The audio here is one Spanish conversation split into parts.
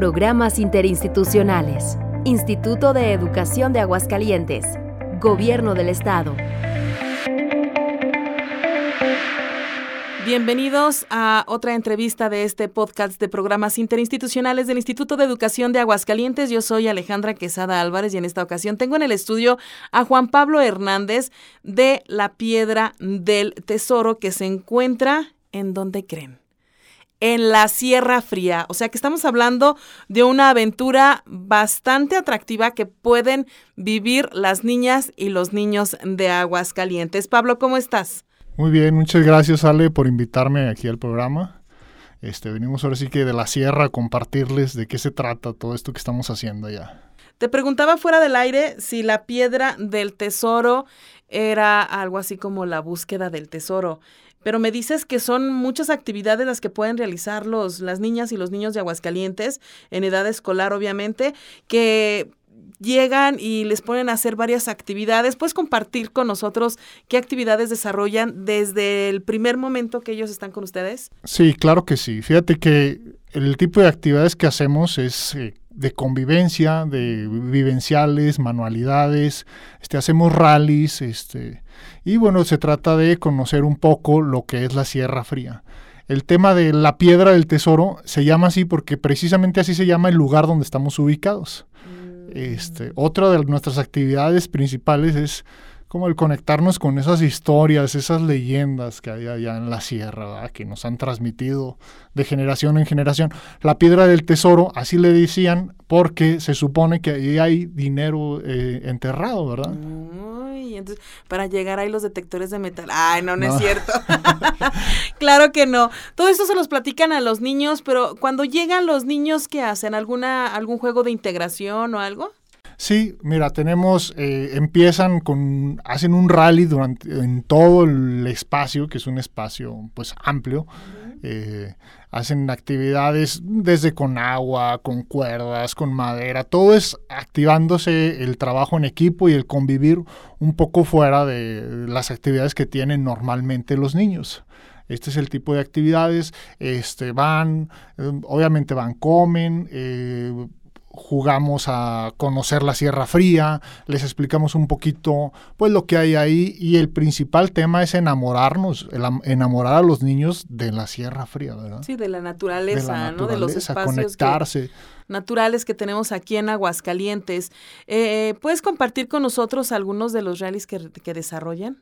Programas interinstitucionales. Instituto de Educación de Aguascalientes. Gobierno del Estado. Bienvenidos a otra entrevista de este podcast de programas interinstitucionales del Instituto de Educación de Aguascalientes. Yo soy Alejandra Quesada Álvarez y en esta ocasión tengo en el estudio a Juan Pablo Hernández de La Piedra del Tesoro que se encuentra en donde creen en la Sierra Fría. O sea que estamos hablando de una aventura bastante atractiva que pueden vivir las niñas y los niños de Aguascalientes. Pablo, ¿cómo estás? Muy bien, muchas gracias Ale por invitarme aquí al programa. Este, venimos ahora sí que de la sierra a compartirles de qué se trata todo esto que estamos haciendo allá. Te preguntaba fuera del aire si la piedra del tesoro era algo así como la búsqueda del tesoro. Pero me dices que son muchas actividades las que pueden realizar los, las niñas y los niños de Aguascalientes, en edad escolar obviamente, que llegan y les ponen a hacer varias actividades. ¿Puedes compartir con nosotros qué actividades desarrollan desde el primer momento que ellos están con ustedes? Sí, claro que sí. Fíjate que el tipo de actividades que hacemos es eh, de convivencia, de vivenciales, manualidades, este, hacemos rallies, este, y bueno, se trata de conocer un poco lo que es la Sierra Fría. El tema de la piedra del tesoro se llama así porque precisamente así se llama el lugar donde estamos ubicados. Este, otra de nuestras actividades principales es como el conectarnos con esas historias, esas leyendas que hay allá en la sierra, que nos han transmitido de generación en generación. La piedra del tesoro, así le decían, porque se supone que ahí hay dinero eh, enterrado, ¿verdad? Uy, entonces, para llegar ahí los detectores de metal. Ay, no, no, no. es cierto. claro que no. Todo esto se los platican a los niños, pero cuando llegan los niños, ¿qué hacen? ¿Alguna, ¿Algún juego de integración o algo? Sí, mira, tenemos, eh, empiezan con, hacen un rally durante, en todo el espacio, que es un espacio pues amplio. eh, hacen actividades desde con agua, con cuerdas, con madera, todo es activándose el trabajo en equipo y el convivir un poco fuera de las actividades que tienen normalmente los niños. Este es el tipo de actividades, este, van, eh, obviamente van, comen, eh, jugamos a conocer la Sierra Fría, les explicamos un poquito pues lo que hay ahí y el principal tema es enamorarnos, enamorar a los niños de la Sierra Fría, ¿verdad? Sí, de la naturaleza, de la naturaleza ¿no? De los espacios conectarse. Que, naturales que tenemos aquí en Aguascalientes. Eh, ¿Puedes compartir con nosotros algunos de los rallies que, que desarrollan?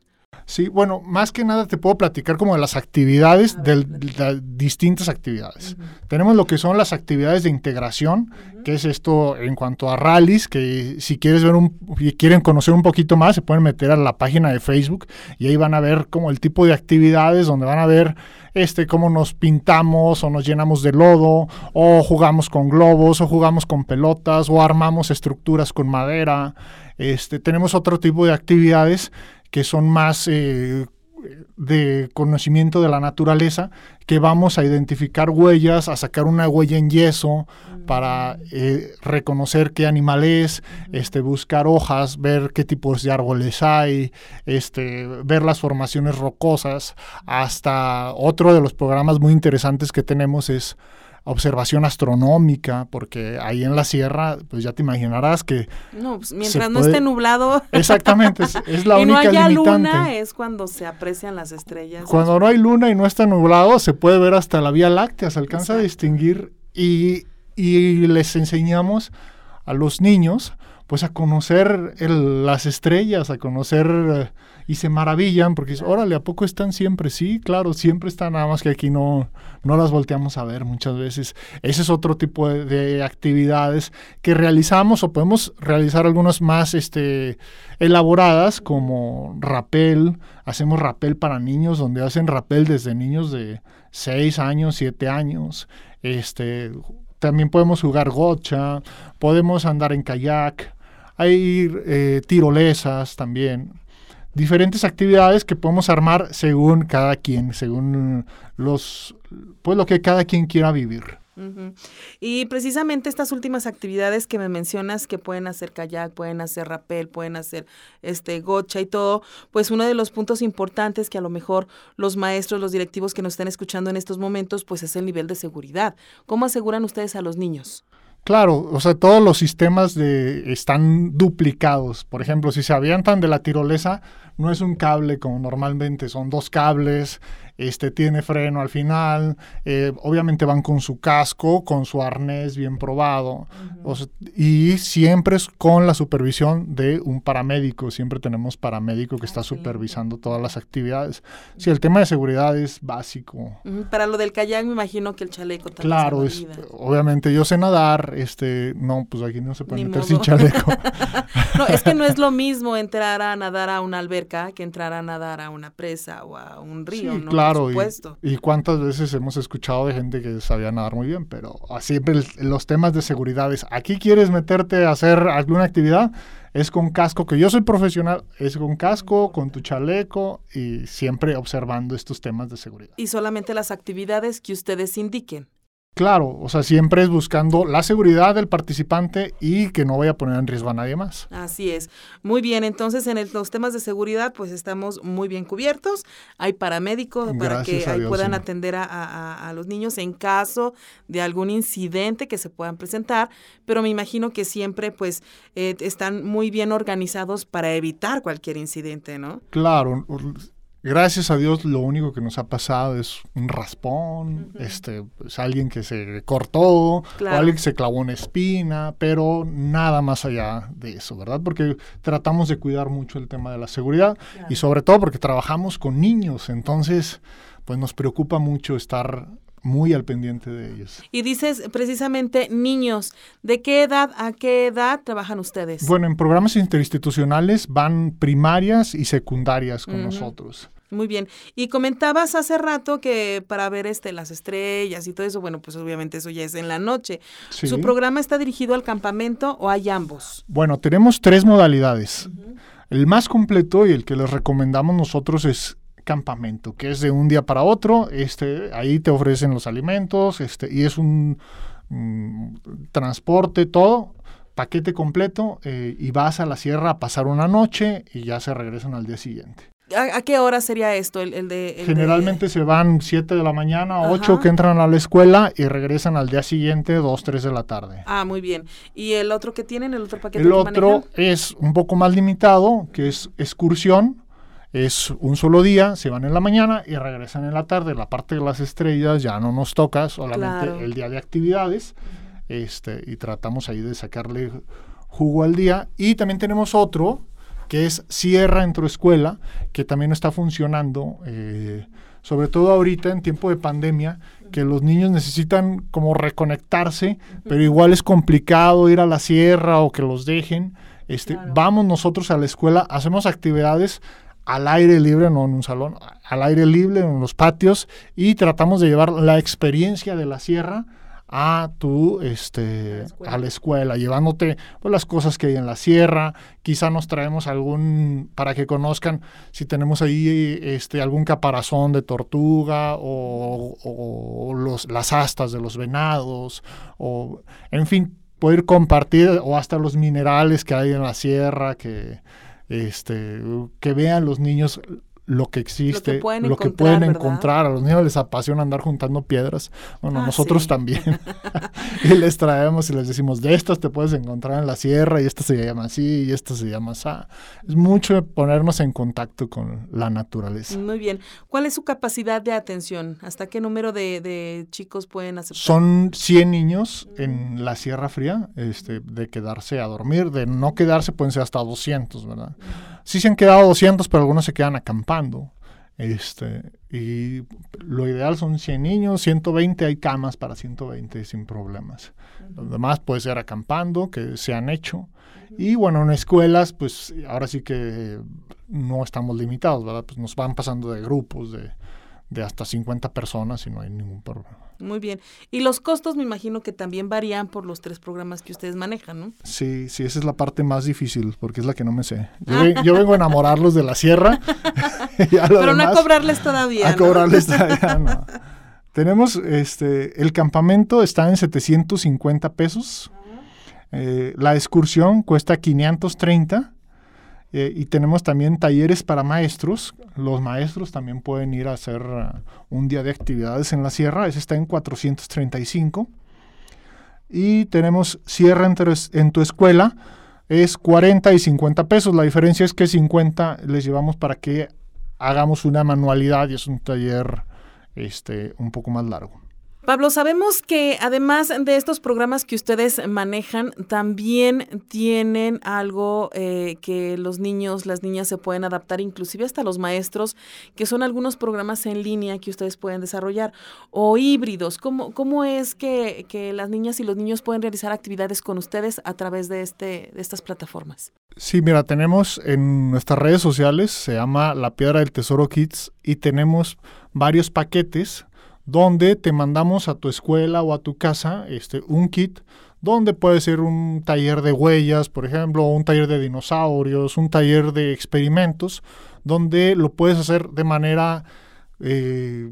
Sí, bueno, más que nada te puedo platicar como de las actividades, de, de distintas actividades. Uh -huh. Tenemos lo que son las actividades de integración, uh -huh. que es esto en cuanto a rallies, que si quieres ver un, y quieren conocer un poquito más, se pueden meter a la página de Facebook y ahí van a ver como el tipo de actividades donde van a ver este, cómo nos pintamos o nos llenamos de lodo, o jugamos con globos, o jugamos con pelotas, o armamos estructuras con madera. Este, tenemos otro tipo de actividades que son más eh, de conocimiento de la naturaleza, que vamos a identificar huellas, a sacar una huella en yeso para eh, reconocer qué animal es, este, buscar hojas, ver qué tipos de árboles hay, este, ver las formaciones rocosas. Hasta otro de los programas muy interesantes que tenemos es observación astronómica, porque ahí en la sierra, pues ya te imaginarás que... No, pues mientras no puede... esté nublado... Exactamente, es, es la y única no haya limitante. luna es cuando se aprecian las estrellas. Cuando no hay luna y no está nublado, se puede ver hasta la Vía Láctea, se alcanza Exacto. a distinguir y, y les enseñamos a los niños pues a conocer las estrellas, a conocer eh, y se maravillan porque dicen, órale, ¿a poco están siempre? Sí, claro, siempre están, nada más que aquí no, no las volteamos a ver muchas veces. Ese es otro tipo de, de actividades que realizamos o podemos realizar algunas más este, elaboradas como rapel, hacemos rapel para niños, donde hacen rapel desde niños de 6 años, 7 años, este también podemos jugar gocha, podemos andar en kayak, hay eh, tirolesas también, diferentes actividades que podemos armar según cada quien, según los, pues lo que cada quien quiera vivir. Y precisamente estas últimas actividades que me mencionas que pueden hacer kayak, pueden hacer rappel, pueden hacer este gocha y todo, pues uno de los puntos importantes que a lo mejor los maestros, los directivos que nos estén escuchando en estos momentos, pues es el nivel de seguridad. ¿Cómo aseguran ustedes a los niños? Claro, o sea, todos los sistemas de, están duplicados. Por ejemplo, si se avientan de la tirolesa, no es un cable como normalmente, son dos cables, este tiene freno al final, eh, obviamente van con su casco, con su arnés bien probado, y siempre es con la supervisión de un paramédico, siempre tenemos paramédico que está supervisando todas las actividades. Si el tema de seguridad es básico. Para lo del kayak me imagino que el chaleco también. Claro, es, obviamente yo sé nadar, este, no, pues aquí no se puede meter sin chaleco. no, es que no es lo mismo entrar a nadar a una alberca que entrar a nadar a una presa o a un río, ¿no? Claro, y, cuántas veces hemos escuchado de gente que sabía nadar muy bien, pero siempre los temas de seguridad es, aquí quieres meterte a hacer alguna actividad, es con casco, que yo soy profesional, es con casco, con tu chaleco y siempre observando estos temas de seguridad. Y solamente las actividades que ustedes indiquen. Claro, o sea, siempre es buscando la seguridad del participante y que no vaya a poner en riesgo a nadie más. Así es. Muy bien, entonces en los temas de seguridad pues estamos muy bien cubiertos. Hay paramédicos para que puedan atender a, los niños en caso de algún incidente que se puedan presentar, pero me imagino que siempre pues eh, están muy bien organizados para evitar cualquier incidente, ¿no? Claro, Gracias a Dios lo único que nos ha pasado es un raspón, este, pues, alguien que se cortó, o alguien que se clavó una espina, pero nada más allá de eso, ¿verdad? Porque tratamos de cuidar mucho el tema de la seguridad y sobre todo porque trabajamos con niños, entonces pues nos preocupa mucho estar muy al pendiente de ellos. Y dices precisamente niños, ¿de qué edad a qué edad trabajan ustedes? Bueno, en programas interinstitucionales van primarias y secundarias con nosotros. Muy bien. Y comentabas hace rato que para ver este las estrellas y todo eso, bueno, pues obviamente eso ya es en la noche. ¿Su programa está dirigido al campamento o hay ambos? Bueno, tenemos tres modalidades. El más completo y el que les recomendamos nosotros es campamento, que es de un día para otro, este, ahí te ofrecen los alimentos, este, y es un mm, transporte, todo, paquete completo, eh, y vas a la sierra a pasar una noche y ya se regresan al día siguiente. ¿A, qué hora sería esto? El, de, Generalmente se van 7 de la mañana, 8 que entran a la escuela y regresan al día siguiente 2, 3 de la tarde. Ah, muy bien. ¿Y el otro que tienen, el otro paquete? El otro es un poco más limitado, que es excursión es un solo día, se van en la mañana y regresan en la tarde. La parte de las estrellas ya no nos toca, solamente el día de actividades. Este, y tratamos ahí de sacarle jugo al día. Y también tenemos otro que es Sierra Entro Escuela, que también está funcionando, eh, sobre todo ahorita en tiempo de pandemia, que los niños necesitan como reconectarse, pero igual es complicado ir a la sierra o que los dejen. Este, Vamos nosotros a la escuela, hacemos actividades al aire libre, no en un salón, al aire libre, en los patios, y tratamos de llevar la experiencia de la sierra a tu este a la escuela, llevándote pues, las cosas que hay en la sierra, quizá nos traemos algún para que conozcan si tenemos ahí este algún caparazón de tortuga o, los, las astas de los venados o en fin poder compartir o hasta los minerales que hay en la sierra que este, que vean los niños lo que existe, lo que pueden, encontrar, A los niños les apasiona andar juntando piedras. Bueno, ah, nosotros también. y les traemos y les decimos, de estas te puedes encontrar en la sierra y esta se llama así y esta se llama así. Es mucho ponernos en contacto con la naturaleza. Muy bien. ¿Cuál es su capacidad de atención? ¿Hasta qué número de, chicos pueden aceptar? Son 100 niños en la Sierra Fría, este, de quedarse a dormir. De no quedarse pueden ser hasta 200, ¿verdad? Sí se han quedado 200, pero algunos se quedan acampando. Este, y lo ideal son 100 niños, 120 hay camas para 120 sin problemas. Los demás puede ser acampando, que se han hecho. Y bueno, en escuelas, pues ahora sí que no estamos limitados, ¿verdad? Pues nos van pasando de grupos de, de hasta 50 personas y no hay ningún problema. Muy bien. Y los costos me imagino que también varían por los tres programas que ustedes manejan, ¿no? Sí, sí, esa es la parte más difícil porque es la que no me sé. Yo, vengo a enamorarlos de la sierra. Pero no a cobrarles todavía. A cobrarles todavía, no. Tenemos, este, el campamento está en 750 pesos. Eh, la excursión cuesta 530 eh, y tenemos también talleres para maestros. Los maestros también pueden ir a hacer uh, un día de actividades en la sierra. Ese está en 435. y tenemos cierre en tu escuela, es 40 y 50 pesos. La diferencia es que 50 les llevamos para que hagamos una manualidad y es un taller este, un poco más largo. Pablo, sabemos que además de estos programas que ustedes manejan, también tienen algo eh, que los niños, las niñas se pueden adaptar, inclusive hasta los maestros, que son algunos programas en línea que ustedes pueden desarrollar o híbridos. ¿Cómo, cómo es que, que las niñas y los niños pueden realizar actividades con ustedes a través de, este, de estas plataformas? Sí, mira, tenemos en nuestras redes sociales, se llama La Piedra del Tesoro Kids, y tenemos varios paquetes donde te mandamos a tu escuela o a tu casa este, un kit donde puede ser un taller de huellas, por ejemplo, un taller de dinosaurios, un taller de experimentos, donde lo puedes hacer de manera eh,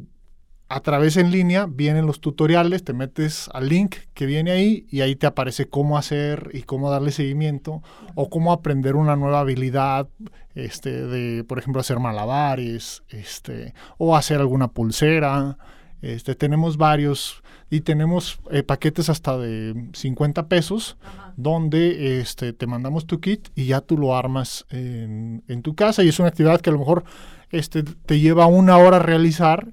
a través en línea, vienen los tutoriales, te metes al link que viene ahí y ahí te aparece cómo hacer y cómo darle seguimiento o cómo aprender una nueva habilidad, este, de, por ejemplo, hacer malabares, este, o hacer alguna pulsera, este, tenemos varios y tenemos eh, paquetes hasta de 50 pesos donde este, te mandamos tu kit y ya tú lo armas en, en, tu casa y es una actividad que a lo mejor este, te lleva una hora realizar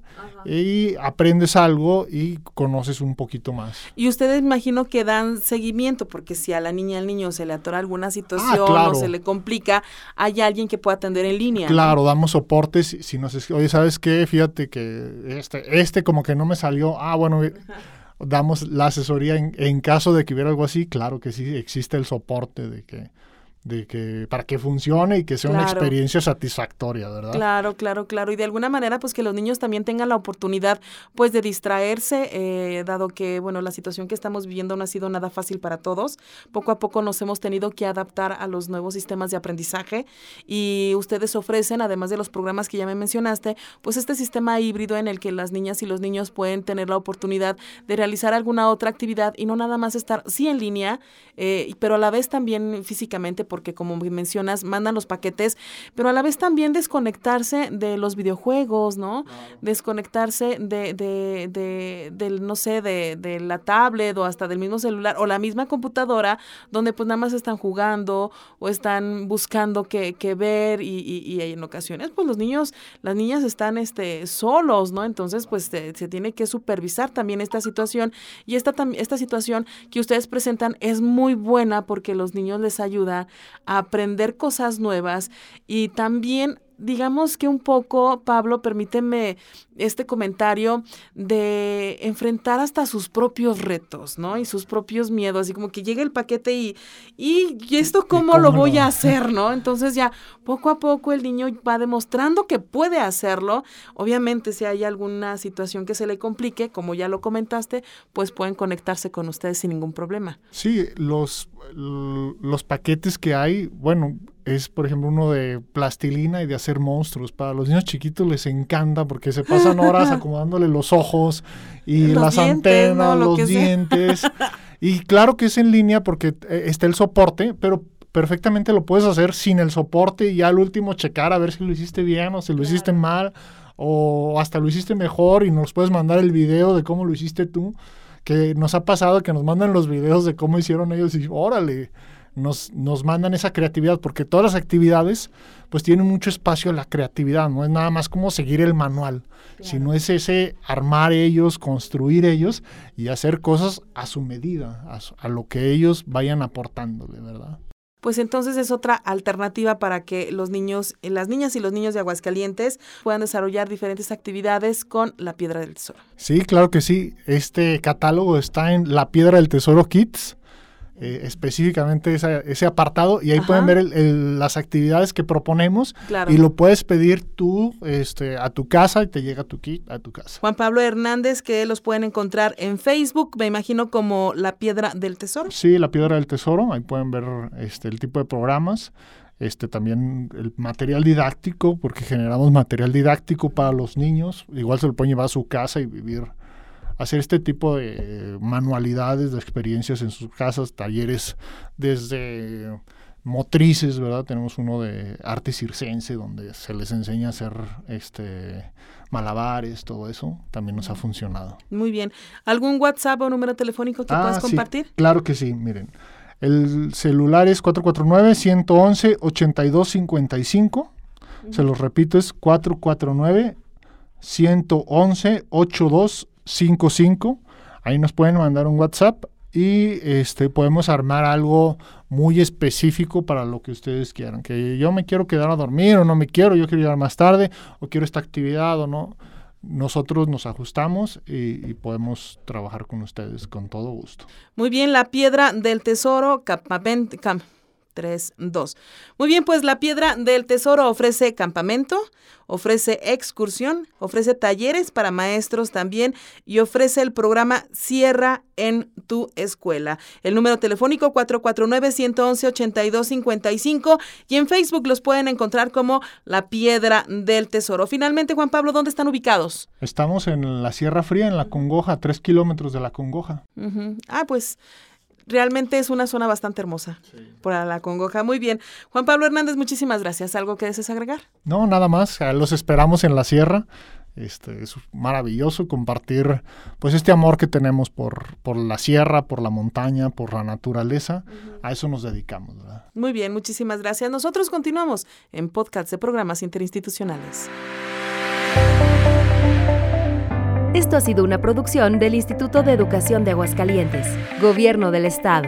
y aprendes algo y conoces un poquito más. Y ustedes imagino que dan seguimiento, porque si a la niña al niño se le atora alguna situación o se le complica, hay alguien que pueda atender en línea. Claro, damos soportes, si, si nos oye, ¿sabes qué? Fíjate que este, este como que no me salió, ah, bueno, damos la asesoría en, en caso de que hubiera algo así, claro que sí, existe el soporte de que de que para que funcione y que sea una experiencia satisfactoria, ¿verdad? Claro, claro, claro. Y de alguna manera, pues que los niños también tengan la oportunidad, pues, de distraerse, eh, dado que, bueno, la situación que estamos viviendo no ha sido nada fácil para todos. Poco a poco nos hemos tenido que adaptar a los nuevos sistemas de aprendizaje y ustedes ofrecen, además de los programas que ya me mencionaste, pues este sistema híbrido en el que las niñas y los niños pueden tener la oportunidad de realizar alguna otra actividad y no nada más estar, sí en línea, eh, pero a la vez también físicamente porque como mencionas, mandan los paquetes, pero a la vez también desconectarse de los videojuegos, ¿no? Desconectarse de, de, de, del, no sé, de, de la tablet o hasta del mismo celular o la misma computadora, donde pues nada más están jugando o están buscando qué, qué ver y, y, en ocasiones pues los niños, las niñas están este, solos, ¿no? Entonces pues se, se tiene que supervisar también esta situación y esta, esta situación que ustedes presentan es muy buena porque los niños les ayuda aprender cosas nuevas. Y también digamos que un poco, Pablo, permíteme este comentario de enfrentar hasta sus propios retos, ¿no? Y sus propios miedos, así como que llega el paquete y, y, esto cómo, lo voy a hacer, ¿no? Entonces ya poco a poco el niño va demostrando que puede hacerlo. Obviamente si hay alguna situación que se le complique, como ya lo comentaste, pues pueden conectarse con ustedes sin ningún problema. Sí, los, los paquetes que hay, bueno, es, por ejemplo, uno de plastilina y de hacer monstruos. Para los niños chiquitos les encanta porque se pasan horas acomodándole los ojos y las antenas, los dientes. y claro que es en línea porque eh, está el soporte, pero perfectamente lo puedes hacer sin el soporte y al último checar a ver si lo hiciste bien o si lo hiciste mal o hasta lo hiciste mejor y nos puedes mandar el video de cómo lo hiciste tú. Que nos ha pasado que nos mandan los videos de cómo hicieron ellos y órale, nos, nos mandan esa creatividad, porque todas las actividades pues tienen mucho espacio a la creatividad, no es nada más como seguir el manual, sino es ese armar ellos, construir ellos y hacer cosas a su medida, a, a lo que ellos vayan aportando, de verdad pues entonces es otra alternativa para que los niños, las niñas y los niños de Aguascalientes puedan desarrollar diferentes actividades con la Piedra del Tesoro. Sí, claro que sí. Este catálogo está en La Piedra del Tesoro Kids eh, específicamente ese apartado y ahí pueden ver las actividades que proponemos y lo puedes pedir tú este, a tu casa y te llega tu kit a tu casa. Juan Pablo Hernández, que los pueden encontrar en Facebook, me imagino como La Piedra del Tesoro. Sí, La Piedra del Tesoro, ahí pueden ver este, el tipo de programas este también el material didáctico, porque generamos material didáctico para los niños, igual se lo pueden llevar a su casa y vivir hacer este tipo de manualidades, de experiencias en sus casas, talleres desde motrices, ¿verdad? Tenemos uno de arte circense donde se les enseña a hacer este malabares, todo eso, también nos ha funcionado. Muy bien. ¿Algún WhatsApp o número telefónico que Ah, puedas sí, compartir? claro que sí, miren. El celular es 449-111-8255. Se los repito, es 449-111-8255. Ahí nos pueden mandar un WhatsApp y este podemos armar algo muy específico para lo que ustedes quieran. Que yo me quiero quedar a dormir o no me quiero, yo quiero llegar más tarde o quiero esta actividad o no. Nosotros nos ajustamos y, podemos trabajar con ustedes con todo gusto. Muy bien, la piedra del tesoro, campamento. Cam 3, 2. Muy bien, pues la piedra del tesoro ofrece campamento, ofrece excursión, ofrece talleres para maestros también y ofrece el programa Cierra en tu escuela. El número telefónico 449-111-8255 y en Facebook los pueden encontrar como la piedra del tesoro. Finalmente, Juan Pablo, ¿dónde están ubicados? Estamos en la Sierra Fría, en la Congoja, tres kilómetros de la Congoja. Ah, pues realmente es una zona bastante hermosa por la Congoja. Muy bien. Juan Pablo Hernández, muchísimas gracias. ¿Algo que desees agregar? No, nada más. ah, Los esperamos en la Sierra. Este, es maravilloso compartir pues este amor que tenemos por, por la sierra, por la montaña, por la naturaleza. A eso nos dedicamos. ¿verdad? Muy bien, muchísimas gracias. Nosotros continuamos en podcast de programas interinstitucionales. Esto ha sido una producción del Instituto de Educación de Aguascalientes, Gobierno del Estado.